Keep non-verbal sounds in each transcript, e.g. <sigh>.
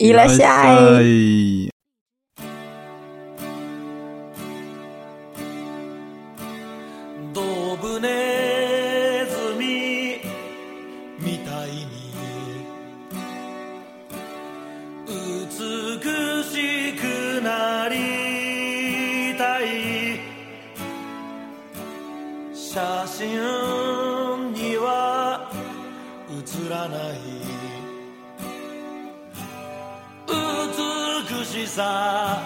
いらっしゃい。 さ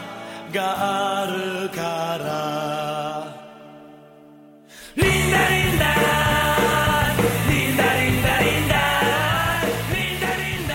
があるからリンダリンダリンダリンダリンダリンダリンダ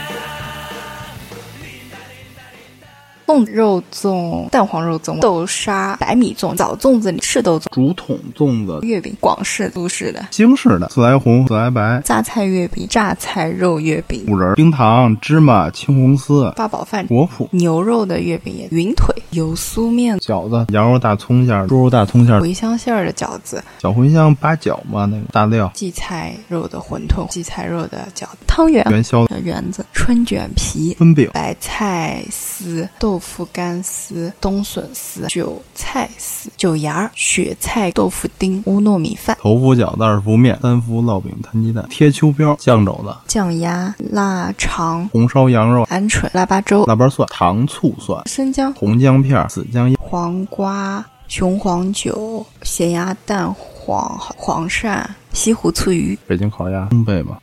粽肉粽、蛋黄肉粽、豆沙、白米粽、枣粽子、 赤豆粽、竹筒粽子，月饼，广式、苏式的。京式的。自来红、自来白、榨菜月饼、榨菜肉月饼、五仁、冰糖、芝麻、青红丝、八宝饭、果脯、牛肉的月饼也、云腿、油酥面、饺子、羊肉大葱馅儿、猪肉大葱馅儿、茴香馅儿的饺子、小茴香八角嘛，那个。大料、荠菜肉的馄饨、荠菜肉的饺子、汤圆、元宵、圆子、春卷皮、春饼、白菜丝、豆腐干丝、冬笋丝、韭菜丝、韭芽儿、雪菜豆腐丁、乌糯米饭、头伏饺子、二伏面、三伏烙饼、摊鸡蛋、贴秋膘、酱肘子、酱鸭、腊肠、红烧羊肉、鹌鹑、腊八粥、腊八蒜、糖醋蒜、生姜、红姜片、紫姜叶、黄瓜、雄黄酒、咸鸭蛋黄、黄鳝、西湖醋鱼。北京烤鸭、烘焙嘛。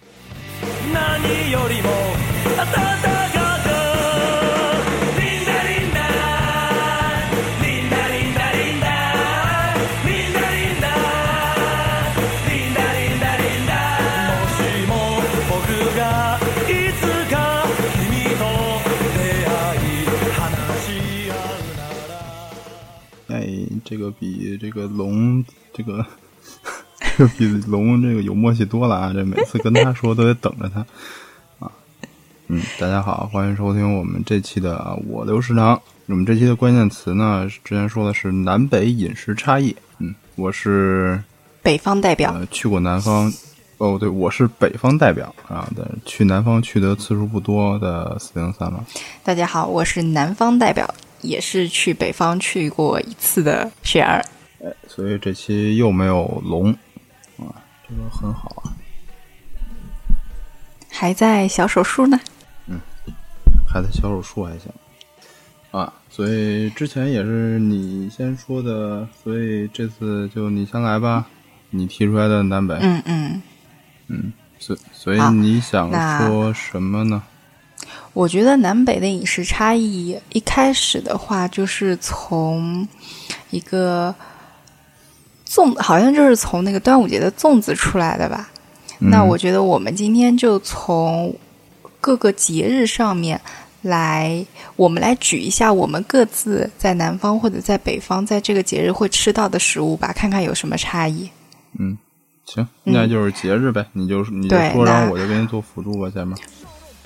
何より这个比这个龙这个这个比龙这个有默契多了啊！这每次跟他说都得等着他啊。嗯，大家好，欢迎收听我们这期的我留食堂。我们这期的关键词呢，之前说的是南北饮食差异。嗯，我是北方代表，呃去过南方，哦对，我是北方代表啊，但是去南方去的次数不多的四零三了。大家好，我是南方代表，也是去北方去过一次的雪儿。哎，所以这期又没有龙啊，这个很好啊。还在小手术呢。嗯还在小手术还行啊，所以之前也是你先说的，所以这次就你先来吧，你提出来的南北，嗯嗯，嗯，所所以你想说什么呢？我觉得南北的饮食差异，一开始的话就是从一个粽，好像就是从那个端午节的粽子出来的吧。那嗯我觉得我们今天就从各个节日上面来，我们来举一下我们各自在南方或者在北方在这个节日会吃到的食物吧，看看有什么差异。嗯，行，那就是节日呗，你就你就说，然后我就给你做辅助吧，前面。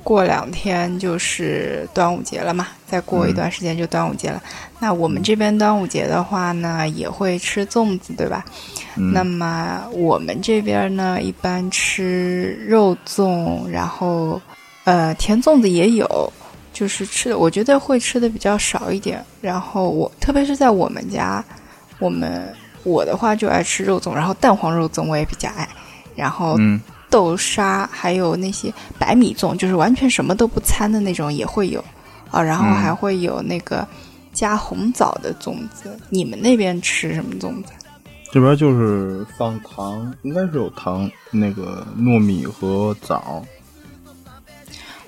过两天就是端午节了嘛，再过一段时间就端午节了。那我们这边端午节的话呢，也会吃粽子，对吧？嗯那么我们这边呢，一般吃肉粽，然后呃甜粽子也有，就是吃的，我觉得会吃的比较少一点。然后我特别是在我们家，我们我的话就爱吃肉粽，然后蛋黄肉粽我也比较爱，然后嗯豆沙，还有那些白米粽，就是完全什么都不掺的那种也会有啊，然后嗯还会有那个加红枣的粽子。你们那边吃什么粽子？这边就是放糖，应该是有糖，那个糯米和枣。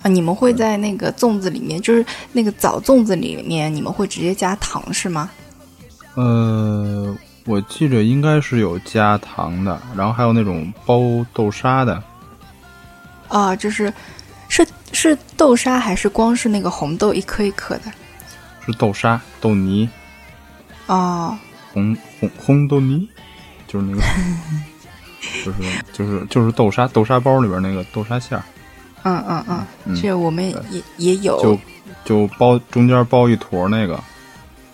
啊，你们会在那个粽子里面，就是那个枣粽子里面，你们会直接加糖是吗？呃，我记着应该是有加糖的，然后还有那种包豆沙的，啊，就是是是豆沙还是光是那个红豆一颗一颗的？是豆沙、豆泥、哦，红红红豆泥，就是那个，<laughs> 就是就是就是豆沙豆沙包里边那个豆沙馅儿，嗯嗯嗯，嗯这我们也也有。就就包中间包一坨那个，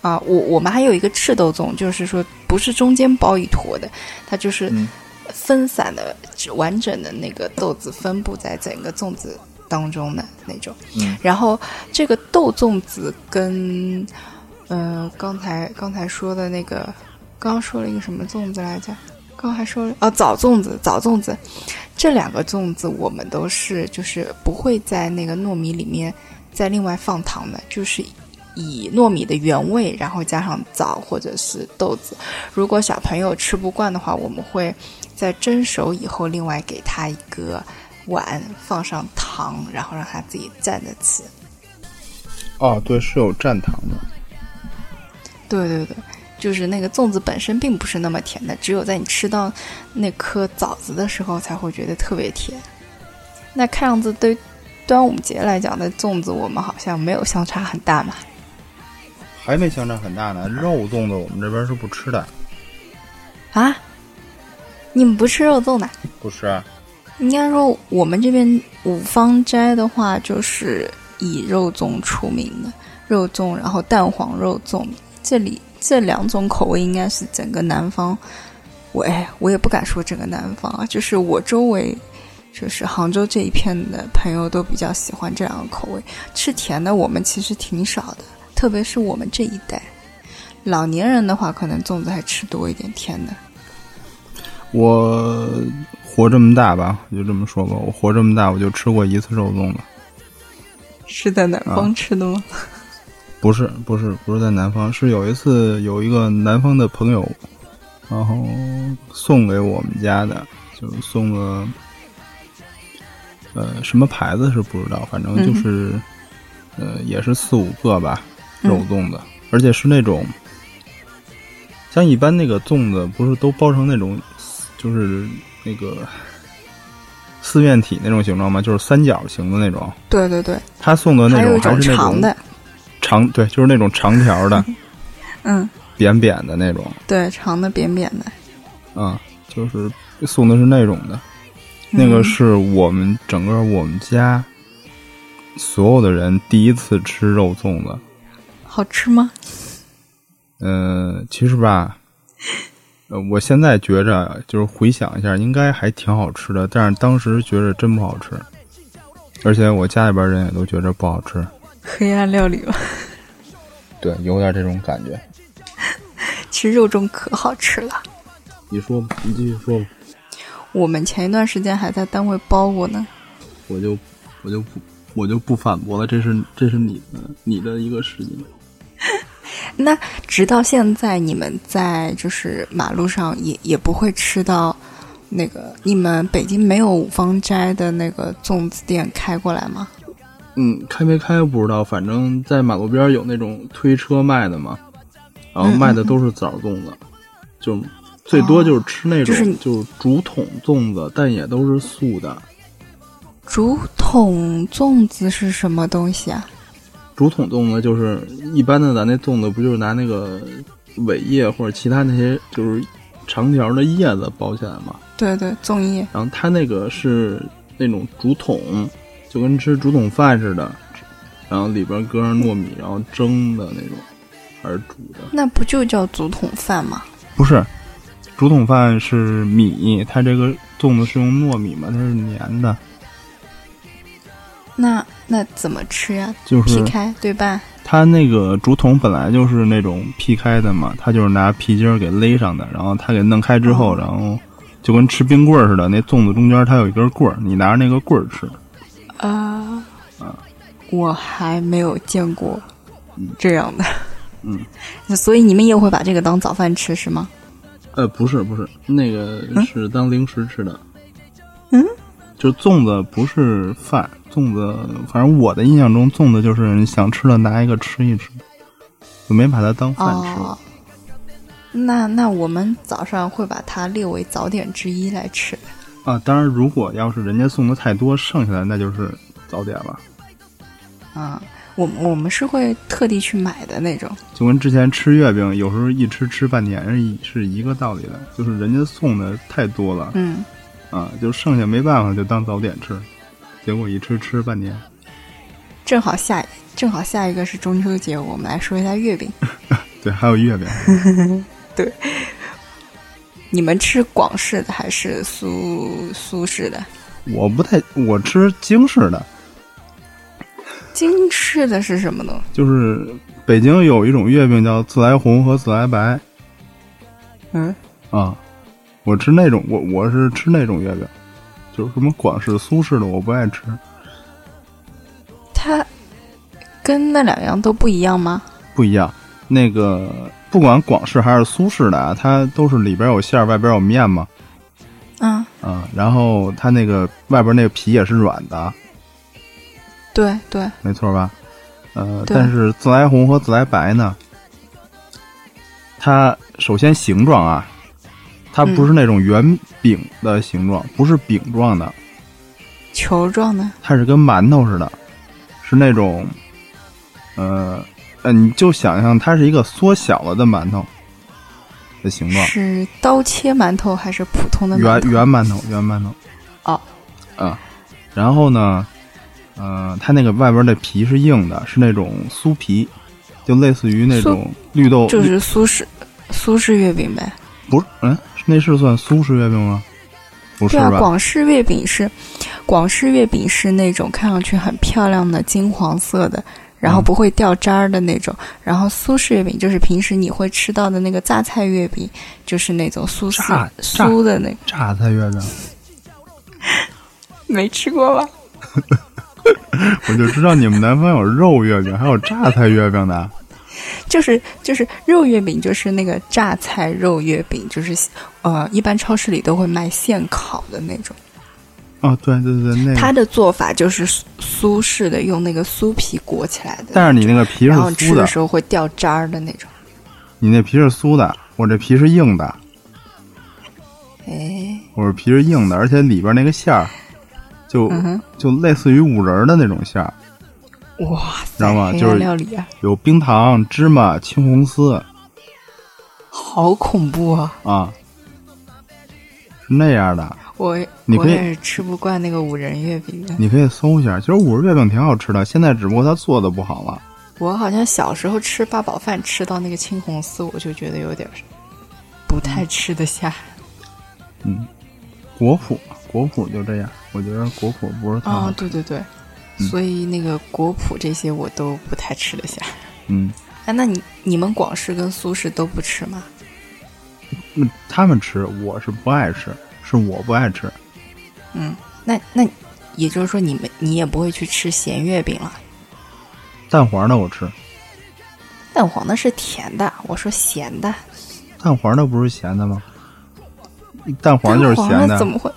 啊，我我们还有一个赤豆粽，就是说不是中间包一坨的，它就是嗯分散的、完整的那个豆子分布在整个粽子当中的那种。嗯然后这个豆粽子跟，呃，刚才刚才说的那个，刚刚说了一个什么粽子来着？刚还说了哦，枣粽子，枣粽子，这两个粽子我们都是就是不会在那个糯米里面再另外放糖的，就是以糯米的原味，然后加上枣或者是豆子。如果小朋友吃不惯的话，我们会在蒸熟以后另外给他一个碗，放上糖，然后让他自己蘸着吃。哦，对，是有蘸糖的。对对对，就是那个粽子本身并不是那么甜的，只有在你吃到那颗枣子的时候才会觉得特别甜。那看样子对端午节来讲的粽子，我们好像没有相差很大嘛。还没相差很大呢。肉粽子我们这边是不吃的，啊，你们不吃肉粽的？不吃啊。应该说我们这边五芳斋的话，就是以肉粽出名的，肉粽，然后蛋黄肉粽，这里这两种口味应该是整个南方，我哎，我也不敢说整个南方啊，就是我周围，就是杭州这一片的朋友都比较喜欢这两个口味。吃甜的我们其实挺少的，特别是我们这一代，老年人的话，可能粽子还吃多一点甜的。我活这么大吧，我就这么说吧，我活这么大，我就吃过一次肉粽子。是在南方吃的吗？不是，不是，不是在南方，是有一次有一个南方的朋友，然后送给我们家的，就是送了，呃，什么牌子是不知道，反正就是，呃，也是四五个吧，嗯肉粽子，而且是那种，像一般那个粽子不是都包成那种，就是那个四面体那种形状吗？就是三角形的那种。对对对，他送的那种种还是那种长的，长，对，就是那种长条的。<laughs> 嗯。扁扁的那种，对，长的扁扁的，嗯，就是送的是那种的，那个是我们整个我们家所有的人第一次吃肉粽子。好吃吗？嗯，其实吧，呃，我现在觉着就是回想一下，应该还挺好吃的，但是当时觉着真不好吃，而且我家里边人也都觉着不好吃。黑暗料理吧。对，有点这种感觉。其实肉粽可好吃了，你说吧，你继续说吧，我们前一段时间还在单位包过呢。我就我就不我就不反驳了，这是这是你的你的一个事情。那直到现在，你们在就是马路上也也不会吃到那个，你们北京没有五芳斋的那个粽子店开过来吗？嗯，开没开不知道，反正在马路边有那种推车卖的嘛，然后卖的都是枣粽子，就最多就是吃那种、就是就是竹筒粽子，但也都是素的。竹筒粽子是什么东西啊？竹筒粽子就是一般的，咱那粽子不就是拿那个苇叶或者其他那些就是长条的叶子包起来吗？对对，粽叶。然后它那个是那种竹筒，就跟吃竹筒饭似的，然后里边搁上糯米，然后蒸的那种，还是煮的。那不就叫竹筒饭吗？不是，竹筒饭是米，它这个粽子是用糯米嘛，它是粘的，那那怎么吃呀？就是劈开对半。它那个竹筒本来就是那种劈开的嘛，它就是拿皮筋儿给勒上的，然后它给弄开之后，哦然后就跟吃冰棍儿似的，那粽子中间它有一根棍儿，你拿着那个棍儿吃。啊、我还没有见过这样的。嗯，所以你们也会把这个当早饭吃是吗？呃，不是不是，那个是当零食吃的。嗯，就粽子不是饭，粽子反正我的印象中，粽子就是你想吃了拿一个吃一吃，就没把它当饭吃。哦，那那我们早上会把它列为早点之一来吃。啊，当然，如果要是人家送的太多，剩下来那就是早点了。啊，我我们是会特地去买的那种。就跟之前吃月饼，有时候一吃吃半年是一是一个道理的，就是人家送的太多了嗯，啊，就剩下没办法就当早点吃，结果一吃吃半年。正好下正好下一个是中秋节，我们来说一下月饼。<laughs> 对，还有月饼，<laughs> 对你们吃广式的还是苏苏式的？我不太我吃京式的，京式的是什么呢？就是北京有一种月饼叫自来红和自来白嗯，啊，我吃那种，我我是吃那种月饼，就是什么广式、苏式的我不爱吃。它跟那两样都不一样吗？不一样。那个不管广式还是苏式的啊，它都是里边有馅儿，外边有面嘛，嗯，嗯，然后它那个外边那个皮也是软的，对对，没错吧？呃，但是自来红和自来白呢，它首先形状啊，它不是那种圆饼的形状，不是饼状的，球状的。它是跟馒头似的，是那种，呃呃，你就想象它是一个缩小了的馒头的形状，是刀切馒头还是普通的馒圆头？圆馒头，圆馒头。哦，啊，然后呢，呃，它那个外边的皮是硬的，是那种酥皮，就类似于那种绿豆，就是苏式苏式月饼呗。不是，嗯，那是算苏式月饼吗？不是对啊，广式月饼是广式月饼是那种看上去很漂亮的金黄色的，然后嗯不会掉渣儿的那种。然后苏式月饼就是平时你会吃到的那个榨菜月饼，就是那种酥丝榨榨酥的那个。榨菜月饼，<laughs> 没吃过吧？<laughs> 我就知道你们南方有肉月饼，还有榨菜月饼的。就是就是肉月饼，就是那个榨菜肉月饼，就是呃，一般超市里都会卖现烤的那种。哦，对对对，那个。它的做法就是酥酥式的，用那个酥皮裹起来的，但是你那个皮是然后吃酥的的，时候会掉渣儿的那种。你那皮是酥的，我这皮是硬的，哎，我这皮是硬的，而且里边那个馅儿，就、嗯，就类似于五仁儿的那种馅儿，哇塞，黑知道吗就是暗料理啊，有冰糖、芝麻、青红丝好恐怖啊！啊，是那样的。我你可以我也是吃不惯那个五仁月饼的。你可以搜一下，其实五仁月饼挺好吃的，现在只不过它做的不好了。我好像小时候吃八宝饭吃到那个青红丝，我就觉得有点不太吃得下。嗯，果脯果脯就这样，我觉得果脯不是太好哦，吃。对对对，嗯所以那个果脯这些我都不太吃得下。嗯，哎，那你你们广式跟苏式都不吃吗？那他们吃，我是不爱吃，是我不爱吃。嗯，那那也就是说你们你也不会去吃咸月饼了。蛋黄的我吃，蛋黄的是甜的，我说咸的。蛋黄的不是咸的吗？蛋黄就是咸的怎么会？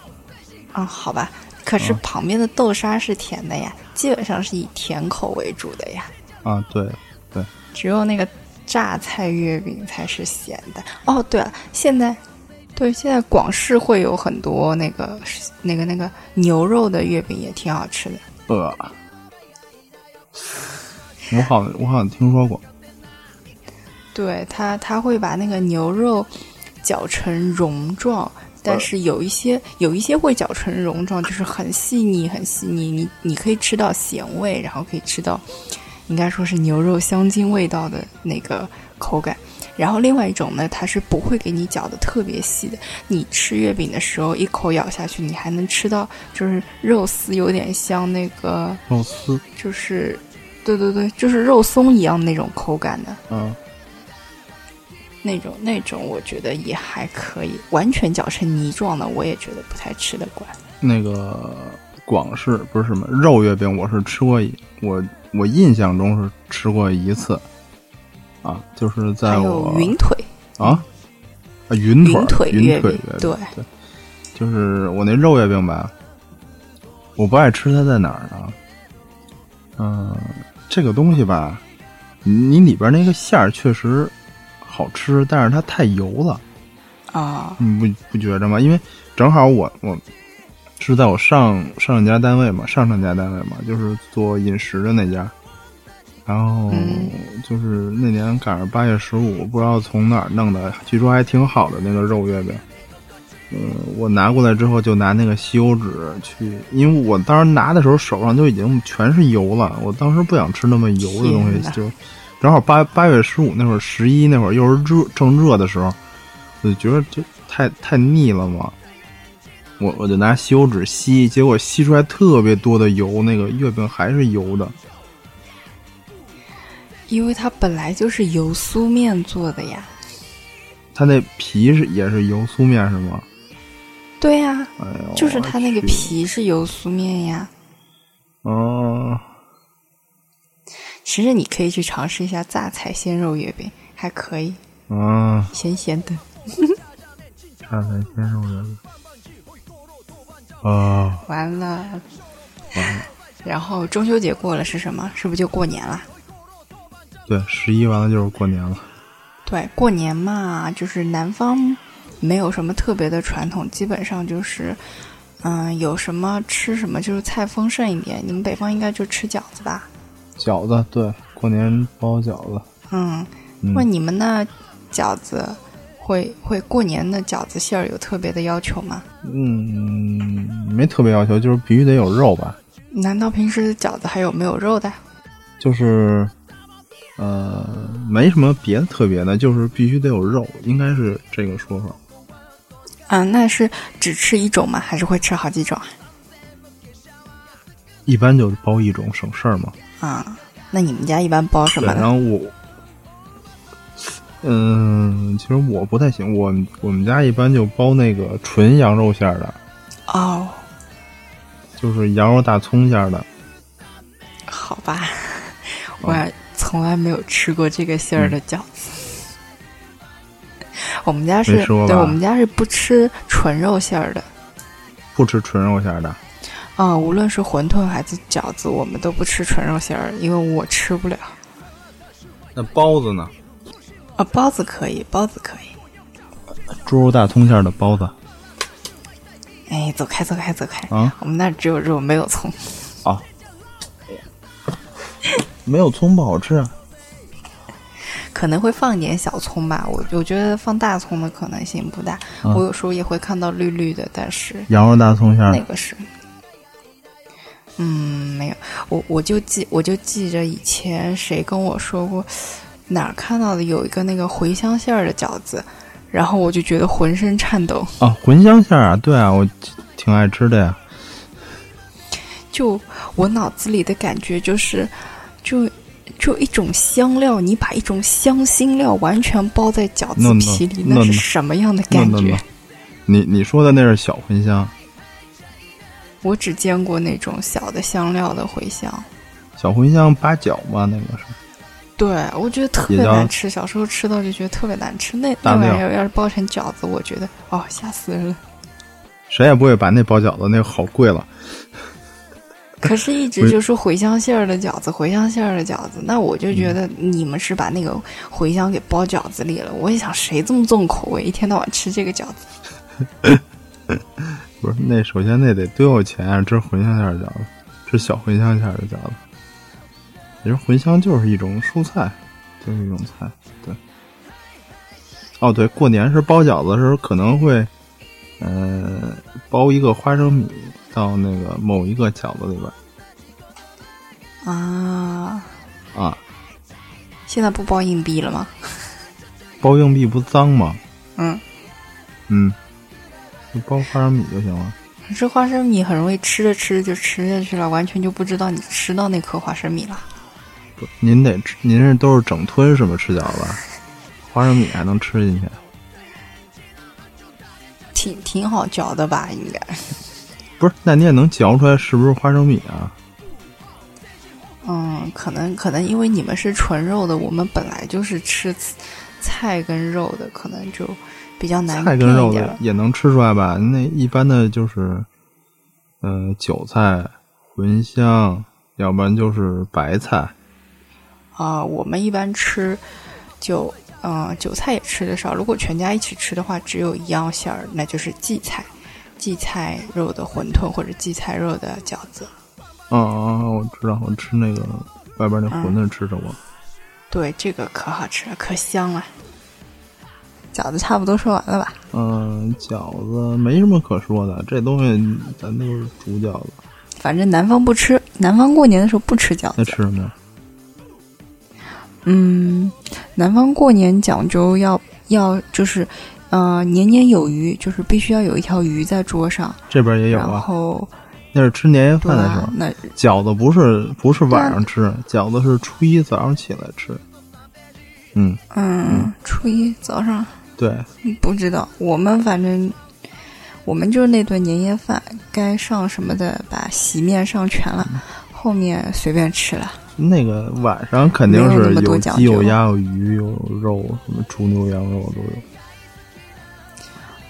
啊，好吧，可是啊旁边的豆沙是甜的呀，基本上是以甜口为主的呀。啊，对对，只有那个榨菜月饼才是咸的。哦，对了，现在对现在广式会有很多那个那个那个牛肉的月饼也挺好吃的。呃，我好我好像听说过，对他他会把那个牛肉搅成蓉状，但是有一些有一些会搅成蓉状，就是很细腻，很细腻。你你可以吃到咸味，然后可以吃到应该说是牛肉香精味道的那个口感。然后另外一种呢，它是不会给你搅的特别细的。你吃月饼的时候，一口咬下去，你还能吃到就是肉丝有点像那个，肉丝，就是对对对，就是肉松一样那种口感的。嗯，那种那种，我觉得也还可以。完全搅成泥状的，我也觉得不太吃得惯。那个广式不是什么肉月饼，我是吃过一，我我印象中是吃过一次，啊，就是在还我有云腿，啊，啊云腿云腿月月饼对对，就是我那肉月饼吧，我不爱吃它在哪儿呢？嗯、这个东西吧，你你里边那个馅儿确实好吃，但是它太油了。啊，你不不觉着吗？因为正好我我是在我上上一家单位嘛，上上家单位嘛，就是做饮食的那家。然后嗯就是那年赶上八月十五，不知道从哪儿弄的，据说还挺好的那个肉月饼。嗯，我拿过来之后就拿那个吸油纸去，因为我当时拿的时候手上就已经全是油了，我当时不想吃那么油的东，西就正好八八月十五那会儿，十一那会儿又是热正热的时候，我就觉得就太太腻了嘛。我我就拿吸油纸吸，结果吸出来特别多的油，那个月饼还是油的。因为它本来就是油酥面做的呀。它那皮是也是油酥面是吗？对呀、哎，就是它那个。皮是油酥面呀。哦，其实你可以去尝试一下榨菜鲜肉月饼，还可以，嗯，咸咸的。榨菜鲜肉月饼。啊，完了，完了，然后中秋节过了是什么？是不是就过年了？对，十一完了就是过年了。对，过年嘛，就是南方没有什么特别的传统，基本上就是，嗯，有什么吃什么，就是菜丰盛一点。你们北方应该就吃饺子吧？饺子，对，过年包饺子。嗯，嗯问你们那饺子会会过年的饺子馅儿有特别的要求吗？嗯，没特别要求，就是必须得有肉吧。难道平时饺子还有没有肉的？就是，呃，没什么别的特别的，就是必须得有肉，应该是这个说法。啊，那是只吃一种吗？还是会吃好几种啊？一般就包一种省事儿嘛。啊，那你们家一般包什，么呢？然后我，嗯，其实我不太行，我我们家一般就包那个纯羊肉馅儿的，哦，就是羊肉大葱馅儿的。好吧，哦我还从来没有吃过这个馅儿的饺子。我们家是对，我们家是不吃纯肉馅儿的。不吃纯肉馅儿的，啊、无论是馄饨还是饺子，我们都不吃纯肉馅儿，因为我吃不了。那包子呢？啊，包子可以，包子可以。猪肉大葱馅儿的包子哎，走开，走开，走开！啊我们那儿只有肉，没有葱。啊，没有葱不好吃啊。<laughs> 可能会放一点小葱吧，我我觉得放大葱的可能性不大。啊我有时候也会看到绿绿的，但是羊肉大葱馅儿的，那个是，嗯，没有，我我就记我就记着以前谁跟我说过，哪儿看到的有一个那个茴香馅儿的饺子，然后我就觉得浑身颤抖，啊，茴香馅儿啊，对啊，我挺爱吃的呀。就我脑子里的感觉就是，就就一种香料，你把一种香辛料完全包在饺子皮里 no, 那是什么样的感觉？no，你你说的那是小茴香，我只见过那种小的香料的茴香。小茴香八角嘛，那个是。对，我觉得特别难吃。小时候吃到就觉得特别难吃。那那玩意儿要是包成饺子，我觉得哦，吓死人了。谁也不会把那包饺子，那个好贵了。可是，一直就说茴香馅儿的饺子，茴香馅儿的饺子，那我就觉得你们是把那个茴香给包饺子里了。我也想，谁这么重口味，一天到晚吃这个饺子？<laughs> 不是，那首先那得多有钱啊！吃茴香馅儿的饺子，吃小茴香馅儿的饺子。其实茴香就是一种蔬菜，就是一种菜。对。哦，对，过年是包饺子的时候可能会，呃，包一个花生米到那个某一个饺子里边啊，啊。现在不包硬币了吗？包硬币不脏吗？嗯，嗯，就包花生米就行了。可是花生米很容易吃着吃着就吃下去了，完全就不知道你吃到那颗花生米了。不，您得吃，您这都是整吞是吗？吃饺子，花生米还能吃进去？挺挺好嚼的吧？应该。不是，那你也能嚼出来是不是花生米啊？嗯，可能可能因为你们是纯肉的，我们本来就是吃菜跟肉的，可能就比较难菜跟肉。的也能吃出来吧？那一般的就是，呃，韭菜、茴香，要不然就是白菜。啊、我们一般吃就嗯、韭菜也吃的少。如果全家一起吃的话，只有一样馅儿，那就是荠菜，荠菜肉的馄饨或者荠菜肉的饺子。啊啊，我知道，我吃那个外边那嗯馄饨吃着过。对，这个可好吃了，可香了。饺子差不多说完了吧？嗯、饺子没什么可说的，这东西咱都是煮饺子。反正南方不吃，南方过年的时候不吃饺子。那吃什么呀？嗯，南方过年讲究要要就是，呃，年年有余，就是必须要有一条鱼在桌上，这边也有啊。后那是吃年夜饭的时候。那饺子不是不是晚上吃，饺子是初一早上起来吃。嗯，嗯，初一早上对，不知道，我们反正我们就是那顿年夜饭，该上什么的把席面上全了，后面随便吃了。那个晚上肯定是有鸡有鸭有鱼有肉，什么猪牛羊肉都有。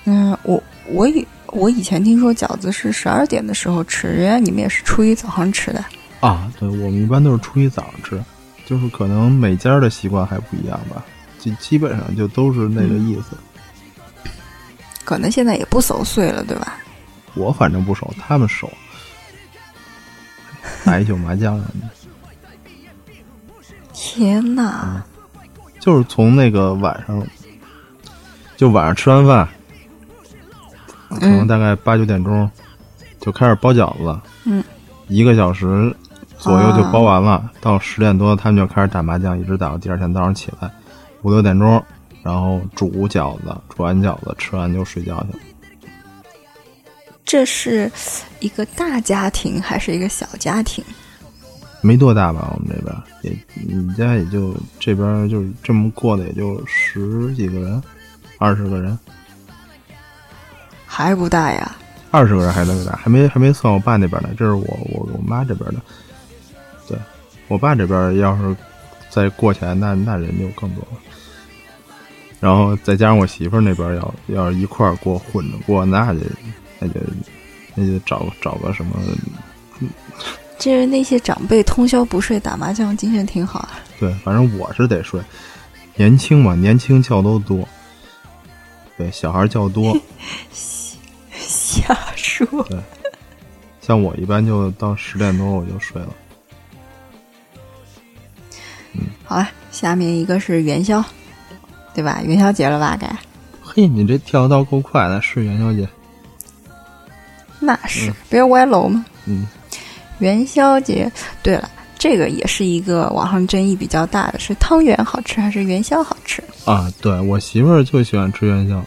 嗯，我我以我以前听说饺子是十二点的时候吃，原来你们也是初一早上吃的。啊，对，我们一般都是初一早上吃，就是可能每家的习惯还不一样吧，基基本上就都是那个意思。可能现在也不守岁了，对吧？我反正不熟，他们熟，打一宿麻将什么的。天哪！就是从那个晚上，就晚上吃完饭，可能大概八九点钟就开始包饺子，嗯，一个小时左右就包完了，到十点多他们就开始打麻将，一直打到第二天早上起来五六点钟，然后煮饺子，煮完饺子吃完就睡觉去了。这是一个大家庭还是一个小家庭？没多大吧，我们这边也，你家也就这边就是这么过的，也就十几个人，二十个人，还不大呀？二十个人还那么大，还没还没算我爸那边呢，这是我我我妈这边的。对我爸这边要是再过起来，那那人就更多了。然后再加上我媳妇儿那边要要是一块儿过混着过，那就那就那就找找个什么，就是那些长辈通宵不睡打麻将，精神挺好啊。对，反正我是得睡。年轻嘛，年轻觉都多。对，小孩觉多，<laughs> 瞎说。对像我一般就到十点多我就睡了。好了，下面一个是元宵，对吧？元宵节了吧？该嘿，你这跳刀够快的，是元宵节。那是，不要歪楼嘛。嗯，元宵节，对了，这个也是一个网上争议比较大的，是汤圆好吃还是元宵好吃？啊，对我媳妇儿就喜欢吃元宵，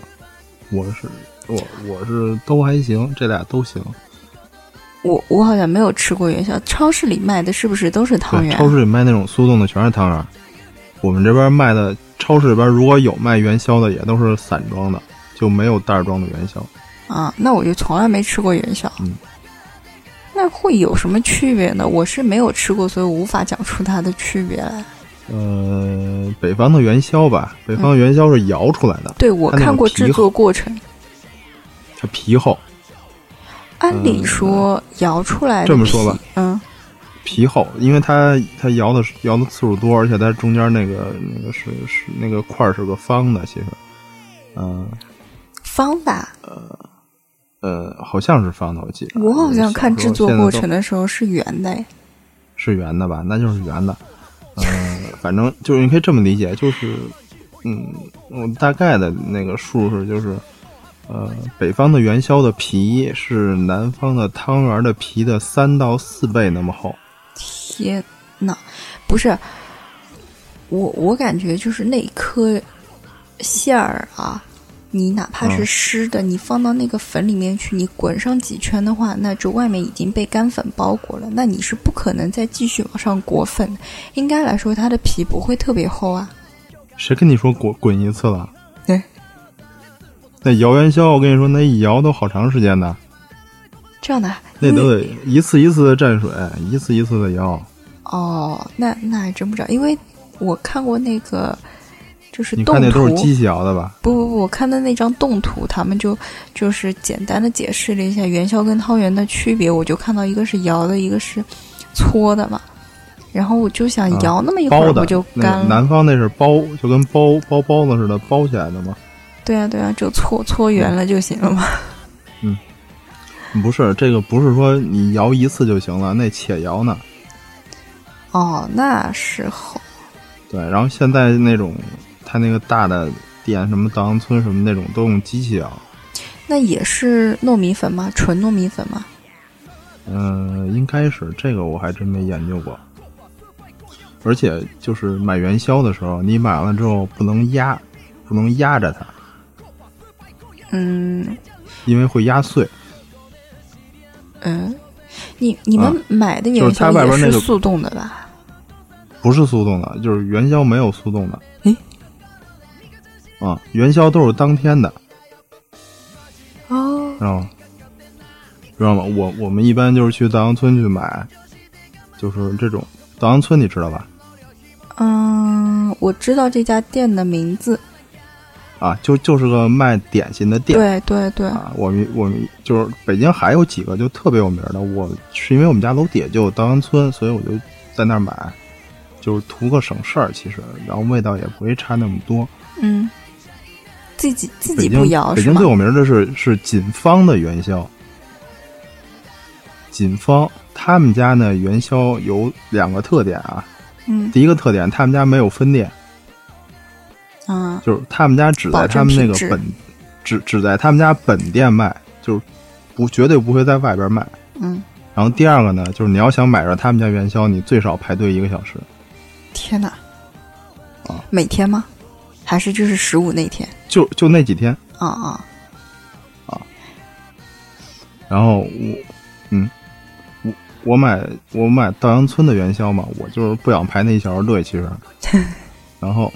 我是我我是都还行，这俩都行。我我好像没有吃过元宵，超市里卖的是不是都是汤，圆？超市里卖那种速冻的全是汤圆，我们这边卖的超市里边如果有卖元宵的，也都是散装的，就没有袋装的元宵。啊，那我就从来没吃过元宵。嗯，那会有什么区别呢？我是没有吃过，所以无法讲出它的区别来。呃，北方的元宵吧，北方的元宵是摇出来的，对我看过制作过程，它皮厚，按理说摇出来这么说吧，嗯，皮厚，因为它它摇的摇的次数多，而且它中间那个那个是是那个块儿是个方的，其实，嗯方的。呃呃，好像是方的，我记得。我好像看制作过程的时候是圆的，是圆的吧？那就是圆的。嗯、<laughs> 反正就是你可以这么理解，就是嗯，我大概的那个数是就是。呃，北方的元宵的皮是南方的汤圆的皮的三到四倍那么厚。天呐，不是，我我感觉就是那颗馅儿啊，你哪怕是嗯湿的，你放到那个粉里面去，你滚上几圈的话，那这外面已经被干粉包裹了，那你是不可能再继续往上裹粉的。应该来说，它的皮不会特别厚啊。谁跟你说滚滚一次了？对，那摇元宵，我跟你说，那一摇都好长时间呢，这样的，那都得一次一次的蘸水，一次一次的摇。哦，那那还真不知道，因为我看过那个就是你动看那都是。机器摇的吧？不不不，我看的那张动图，他们就就是简单的解释了一下元宵跟汤圆的区别。我就看到一个是摇的，一个是搓的嘛。然后我就想啊摇那么一会儿不就干南方那是包，就跟包包包子似的包起来的嘛。对啊对啊，就搓搓圆了就行了嘛。不是这个，不是说你摇一次就行了，那且摇呢。哦，那时候。对，然后现在那种他那个大的店，什么稻香村什么那种，都用机器摇。那也是糯米粉吗？纯糯米粉吗？嗯、应该是这个，我还真没研究过。而且就是买元宵的时候，你买完了之后不能压，不能压着它，嗯因为会压碎。嗯，你你们买的元宵也外边那个是速冻的吧？不是速冻的，就是元宵没有速冻的。诶啊，元宵都是当天的，哦，知道吗？知道吗？我我们一般就是去稻香村去买，就是这种稻香村，你知道吧？嗯，我知道这家店的名字。啊，就就是个卖点心的店。对对对，啊，我们我们就是北京还有几个就特别有名的，我是因为我们家楼底下就有稻香村，所以我就在那儿买，就是图个省事儿，其实，然后味道也不会差那么多。嗯，自己自己不摇是吗北京最？有名的是是锦芳的元宵，锦芳他们家呢元宵有两个特点啊，嗯第一个特点他们家没有分店，啊，就是他们家只在他们那个本只只在他们家本店卖，就是不绝对不会在外边卖。嗯，然后第二个呢，就是你要想买着他们家元宵，你最少排队一个小时。天哪！啊每天吗？还是就是十五那天？就就那几天。啊啊，然后我，嗯，我我买我买稻香村的元宵嘛，我就是不想排那一小时队，其实。<laughs> 然后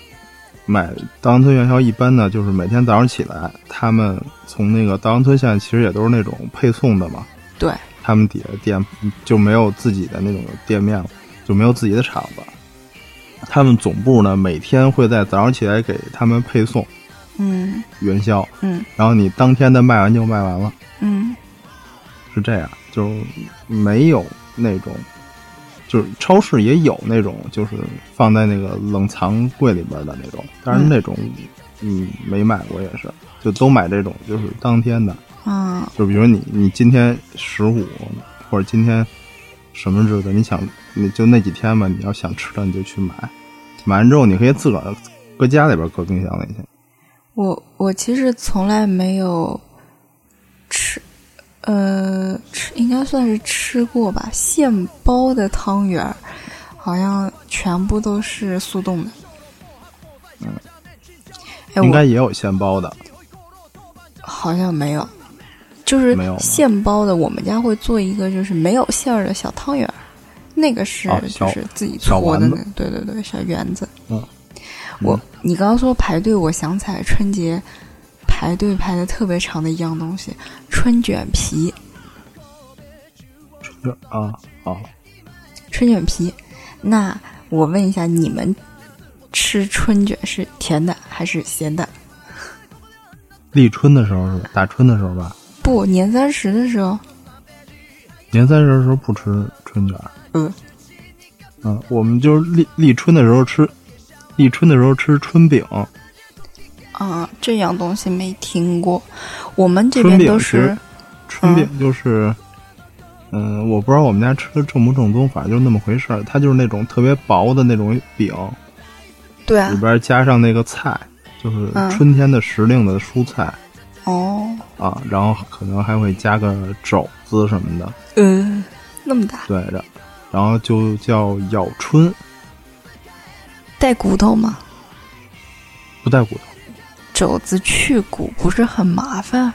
买稻香村元宵一般呢，就是每天早上起来，他们从那个稻香村现在其实也都是那种配送的嘛，对，他们底下店就没有自己的那种店面了，就没有自己的厂子。他们总部呢，每天会在早上起来给他们配送嗯。元宵，嗯。然后你当天的卖完就卖完了，嗯。是这样，就没有那种，就是超市也有那种，就是放在那个冷藏柜里边的那种，但是那种嗯没买过也是，就都买这种就是当天的，啊，就比如你你今天十五或者今天什么日子，你想你就那几天嘛，你要想吃的你就去买，买完之后你可以自个儿搁家里边搁冰箱里去。我我其实从来没有吃，呃，吃应该算是吃过吧，现包的汤圆儿，好像全部都是速冻的。嗯，应该也有现包的，好像没有，就是现包的。我们家会做一个就是没有馅儿的小汤圆儿，那个是就是自己小搓的那对对对，小圆子。嗯，我你刚刚说排队，我想起来春节排队排的特别长的一样东西，春卷皮。就啊啊，春卷皮，那我问一下，你们吃春卷是甜的还是咸的？<laughs> 立春的时候是吧？打春的时候吧？不，年三十的时候，年三十的时候不吃春卷，嗯，嗯，我们就是立立春的时候吃，立春的时候吃春饼，啊，这样东西没听过。我们这边都是春饼就是，嗯、我不知道我们家吃的正不正宗，反正就那么回事儿。它就是那种特别薄的那种饼，对啊里，边加上那个菜，就是嗯春天的时令的蔬菜哦，啊，然后可能还会加个肘子什么的，嗯，那么大，对的，然后就叫咬春，带骨头吗？不带骨头。肘子去骨不是很麻烦？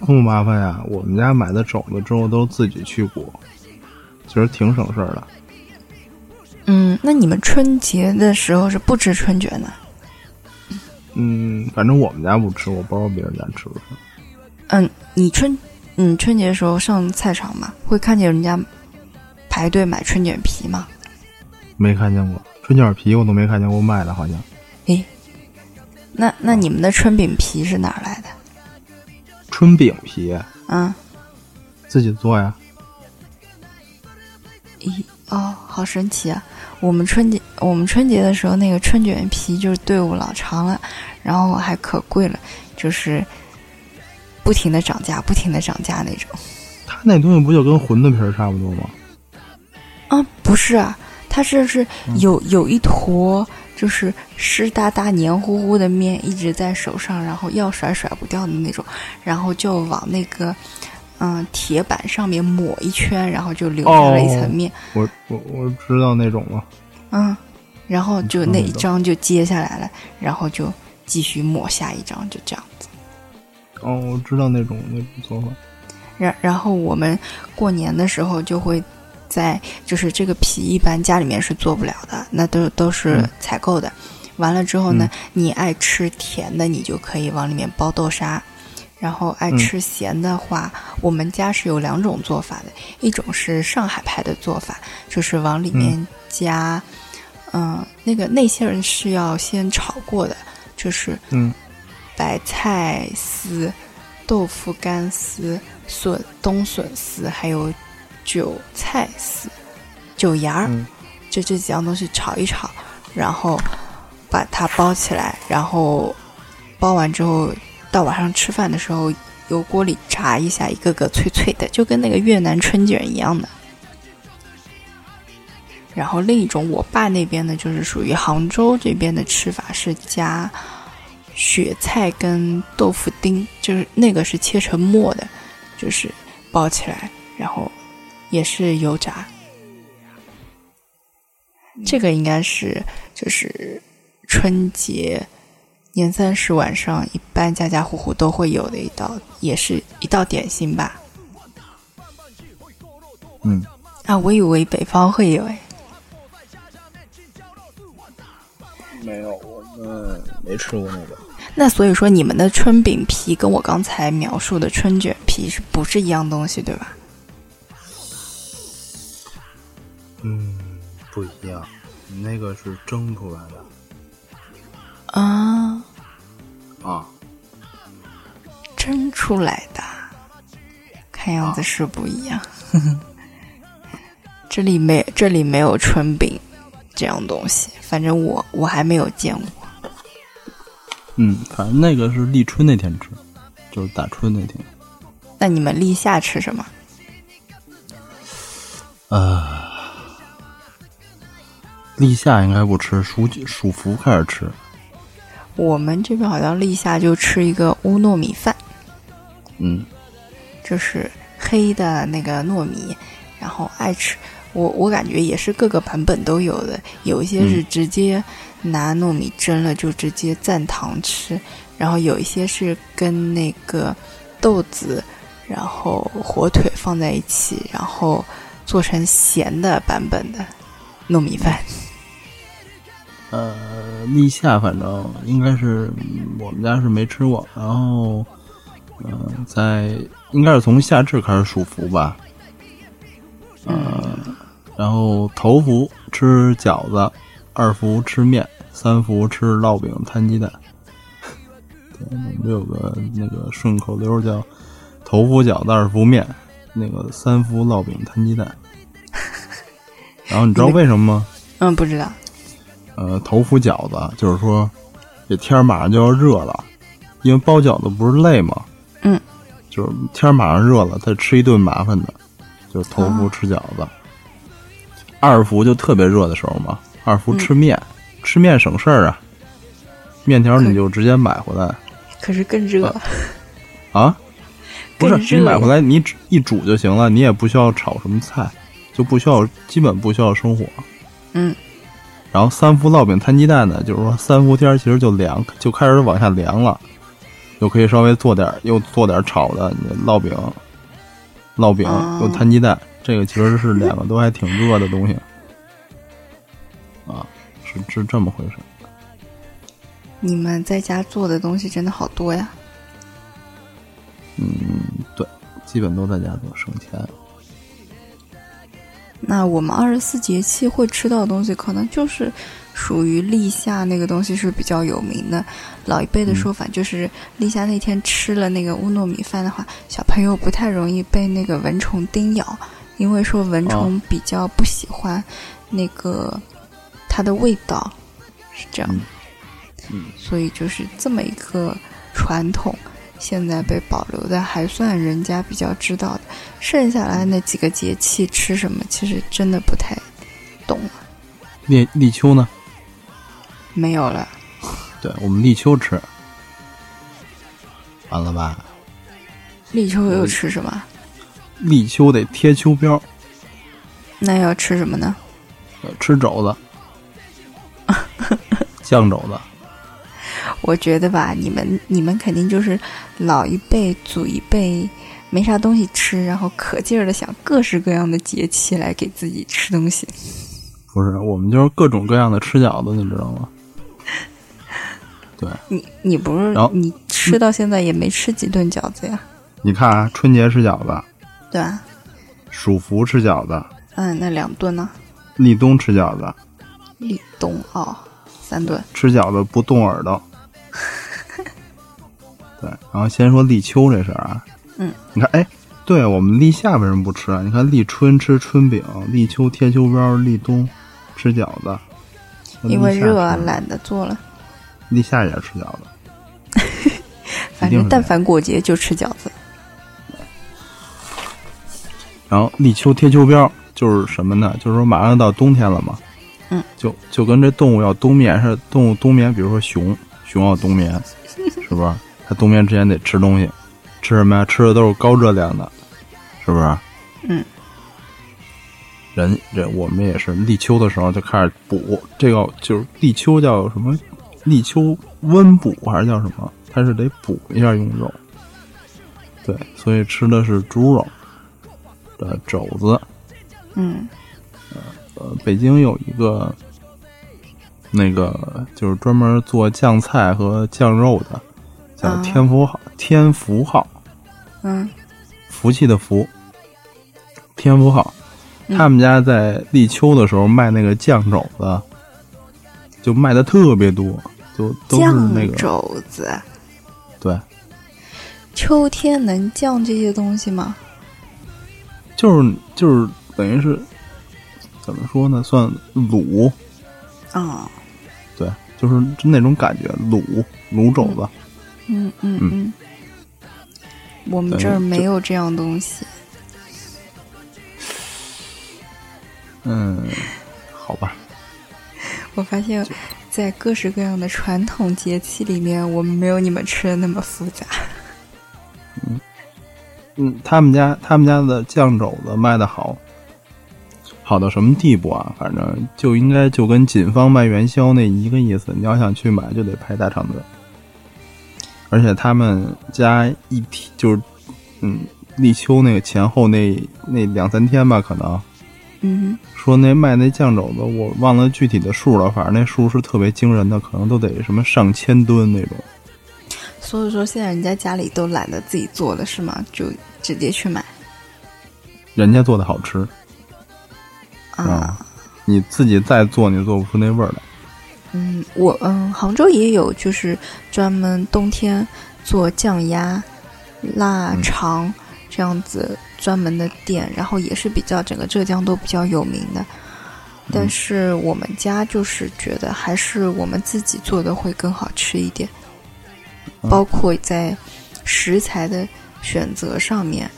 不麻烦呀，我们家买的肘子之后都自己去骨，其实挺省事儿的。嗯，那你们春节的时候是不吃春卷的？嗯，反正我们家不吃，我不知道别人家吃不吃。嗯，你春嗯春节的时候上菜场嘛，会看见人家排队买春卷皮吗？没看见过春卷皮，我都没看见过卖的，好像诶，那那你们的春饼皮是哪儿来的？春饼皮嗯，自己做呀。咦，哦，好神奇啊！我们春节我们春节的时候，那个春卷皮就是队伍老长了，然后还可贵了，就是不停的涨价，不停的涨价那种。它那东西不就跟馄饨皮儿差不多吗？啊，不是啊，它这是有有一坨就是湿哒哒、黏糊糊的面一直在手上，然后要甩甩不掉的那种，然后就往那个嗯铁板上面抹一圈，然后就留下了一层面，我我我知道那种了。嗯，然后就那一张就揭下来了，然后就继续抹下一张，就这样子。哦，我知道那种那种做法。然然后我们过年的时候就会在，就是这个皮一般家里面是做不了的，那都都是嗯。采购的。完了之后呢，嗯。你爱吃甜的，你就可以往里面包豆沙。然后爱嗯。吃咸的话，我们家是有两种做法的，一种是上海派的做法，就是往里面加，嗯、那个那些人是要先炒过的，就是嗯。白菜丝、豆腐干丝、笋冬笋丝，还有韭菜丝、韭芽儿，嗯就这几样东西炒一炒，然后把它包起来，然后包完之后，到晚上吃饭的时候，油锅里炸一下，一个个脆脆的，就跟那个越南春卷一样的。然后另一种，我爸那边呢，就是属于杭州这边的吃法是加雪菜跟豆腐丁，就是那个是切成末的，就是包起来，然后也是油炸。这个应该是就是春节年三十晚上一般家家户户都会有的一道，也是一道点心吧？嗯，啊，我以为北方会有哎。没有，我们没吃过那个。那所以说，你们的春饼皮跟我刚才描述的春卷皮是不是一样东西，对吧？嗯，不一样，你那个是蒸出来的啊，啊。蒸出来的，看样子是不一样。<laughs> 这里没这里没有春饼这样东西，反正我我还没有见过。嗯，反正那个是立春那天吃，就是打春那天。那你们立夏吃什么？呃，立夏应该不吃，暑暑伏开始吃。我们这边好像立夏就吃一个乌糯米饭，嗯就是黑的那个糯米，然后爱吃。我我感觉也是各个版本都有的，有一些是直接拿糯米蒸了就直接蘸糖吃，然后有一些是跟那个豆子，然后火腿放在一起，然后做成咸的版本的糯米饭。呃，立夏反正应该是嗯我们家是没吃过，然后，嗯、在应该是从夏至开始数伏吧。呃，然后头伏吃饺子，二伏吃面，三伏吃烙饼摊鸡蛋。对，我们这有个那个顺口溜叫“头伏饺子，二伏面，那个三伏烙饼摊鸡蛋”。然后你知道为什么吗？嗯，不知道。呃，头伏饺子，就是说这天儿马上就要热了，因为包饺子不是累吗？嗯，就是天儿马上热了，再吃一顿麻烦的，就是头伏吃饺子。二伏就特别热的时候嘛，二伏吃面，吃面省事儿啊，面条你就直接买回来可是更热。啊，不是你买回来你一煮就行了，你也不需要炒什么菜，就不需要基本不需要生火。嗯，然后三伏烙饼摊鸡蛋呢，就是说三伏天儿其实就凉，就开始往下凉了，就可以稍微做点儿又做点儿炒的你烙饼，烙饼哦又摊鸡蛋，这个其实是两个都还挺热的东西，啊，是是这么回事。你们在家做的东西真的好多呀。嗯，对，基本都在家做，省钱。那我们二十四节气会吃到的东西，可能就是属于立夏那个东西是比较有名的。老一辈的说法就是，立夏那天吃了那个乌糯米饭的话，小朋友不太容易被那个蚊虫叮咬，因为说蚊虫比较不喜欢那个它的味道，是这样的。嗯所以就是这么一个传统。现在被保留的还算人家比较知道的，剩下来那几个节气吃什么，其实真的不太懂了，立立秋呢？没有了。对我们立秋吃，完了吧？立秋又吃什么？立秋得贴秋膘，那要吃什么呢？呃吃肘子，<laughs> 酱肘子。我觉得吧，你们你们肯定就是老一辈、祖一辈没啥东西吃，然后可劲儿的想各式各样的节气来给自己吃东西。<laughs> 不是，我们就是各种各样的吃饺子，你知道吗？对，你你不是然后你吃到现在也没吃几顿饺子呀？你看啊，春节吃饺子，对吧？暑伏吃饺子，嗯，那两顿呢？立冬吃饺子，立冬哦，三顿。吃饺子不动耳朵。<laughs> 对，然后先说立秋这事儿啊，嗯，你看，哎，对我们立夏为什么不吃啊？你看立春吃春饼，立秋贴秋膘，立冬吃饺子，因为热懒得做了。立夏也吃饺子，<laughs> 反正但凡过节就吃饺子。然后立秋贴秋膘就是什么呢？就是说马上到冬天了嘛，嗯，就就跟这动物要冬眠似的，动物冬眠，比如说熊，熊要冬眠，<laughs> 是不是？它冬眠之前得吃东西，吃什么呀？吃的都是高热量的，是不是？嗯。人这我们也是立秋的时候就开始补，这个就是立秋叫什么？立秋温补还是叫什么？它是得补一下用肉。对，所以吃的是猪肉的肘子。嗯呃，北京有一个那个就是专门做酱菜和酱肉的，叫啊。天福号，天福号，嗯。福气的福，天福号。嗯。他们家在立秋的时候卖那个酱肘子，就卖的特别多，就都是酱那个肘子，对，秋天能酱这些东西吗？就是就是等于是怎么说呢？算卤，啊、对，就是那种感觉，卤卤肘子。嗯嗯嗯嗯，我们这儿没有这样东西。嗯，好吧，<laughs> 我发现，在各式各样的传统节气里面，我们没有你们吃的那么复杂。嗯嗯，他们家他们家的酱肘子卖的好，好到什么地步啊？反正就应该就跟锦方卖元宵那一个意思。你要想去买，就得排大长队。而且他们家一提就是，嗯，立秋那个前后那那两三天吧，可能嗯，说那卖那酱肘子，我忘了具体的数了，反正那数是特别惊人的，可能都得什么上千吨那种。所以说现在人家家里都懒得自己做了，是吗？就直接去买人家做的好吃啊。啊，你自己再做，你做不出那味儿来。嗯，我嗯，杭州也有，就是专门冬天做酱鸭、腊肠这样子专门的店，然后也是比较整个浙江都比较有名的。但是我们家就是觉得还是我们自己做的会更好吃一点，嗯包括在食材的选择上面，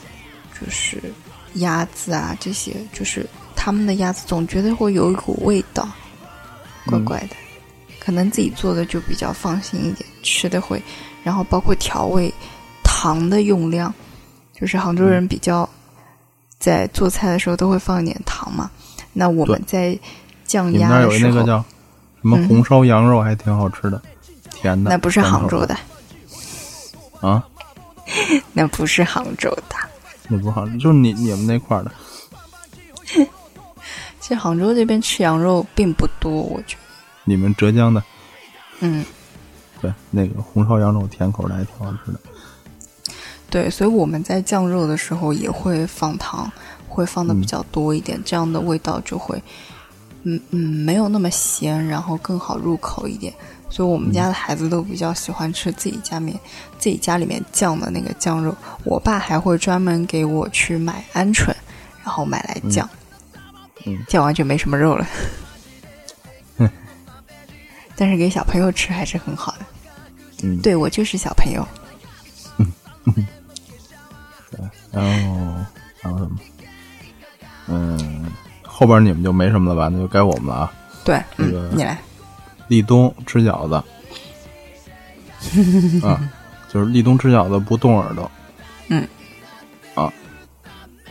就是鸭子啊这些，就是他们的鸭子总觉得会有一股味道，怪怪的。可能自己做的就比较放心一点，吃的会，然后包括调味，糖的用量，就是杭州人比较在做菜的时候都会放一点糖嘛。那我们在酱鸭的时候，有那个叫什么嗯红烧羊肉，还挺好吃的，甜的。那不是杭州的，啊？<laughs> 那不是杭州的。那不是杭州，就是你你们那块儿的。其实杭州这边吃羊肉并不多，我觉得。你们浙江的，嗯，对，那个红烧羊肉甜口的还挺好吃的。对，所以我们在酱肉的时候也会放糖，会放的比较多一点，这样的味道就会，嗯嗯，没有那么咸，然后更好入口一点。所以我们家的孩子都比较喜欢吃自己家面、自己家里面酱的那个酱肉。我爸还会专门给我去买鹌鹑，然后买来酱，嗯酱完就没什么肉了。但是给小朋友吃还是很好的。嗯，对我就是小朋友。然 <laughs> 后还有什么？嗯，后边你们就没什么了吧？那就该我们了啊。对，这个嗯，你来。立冬吃饺子，<laughs> 啊，就是立冬吃饺子不动耳朵。嗯。啊，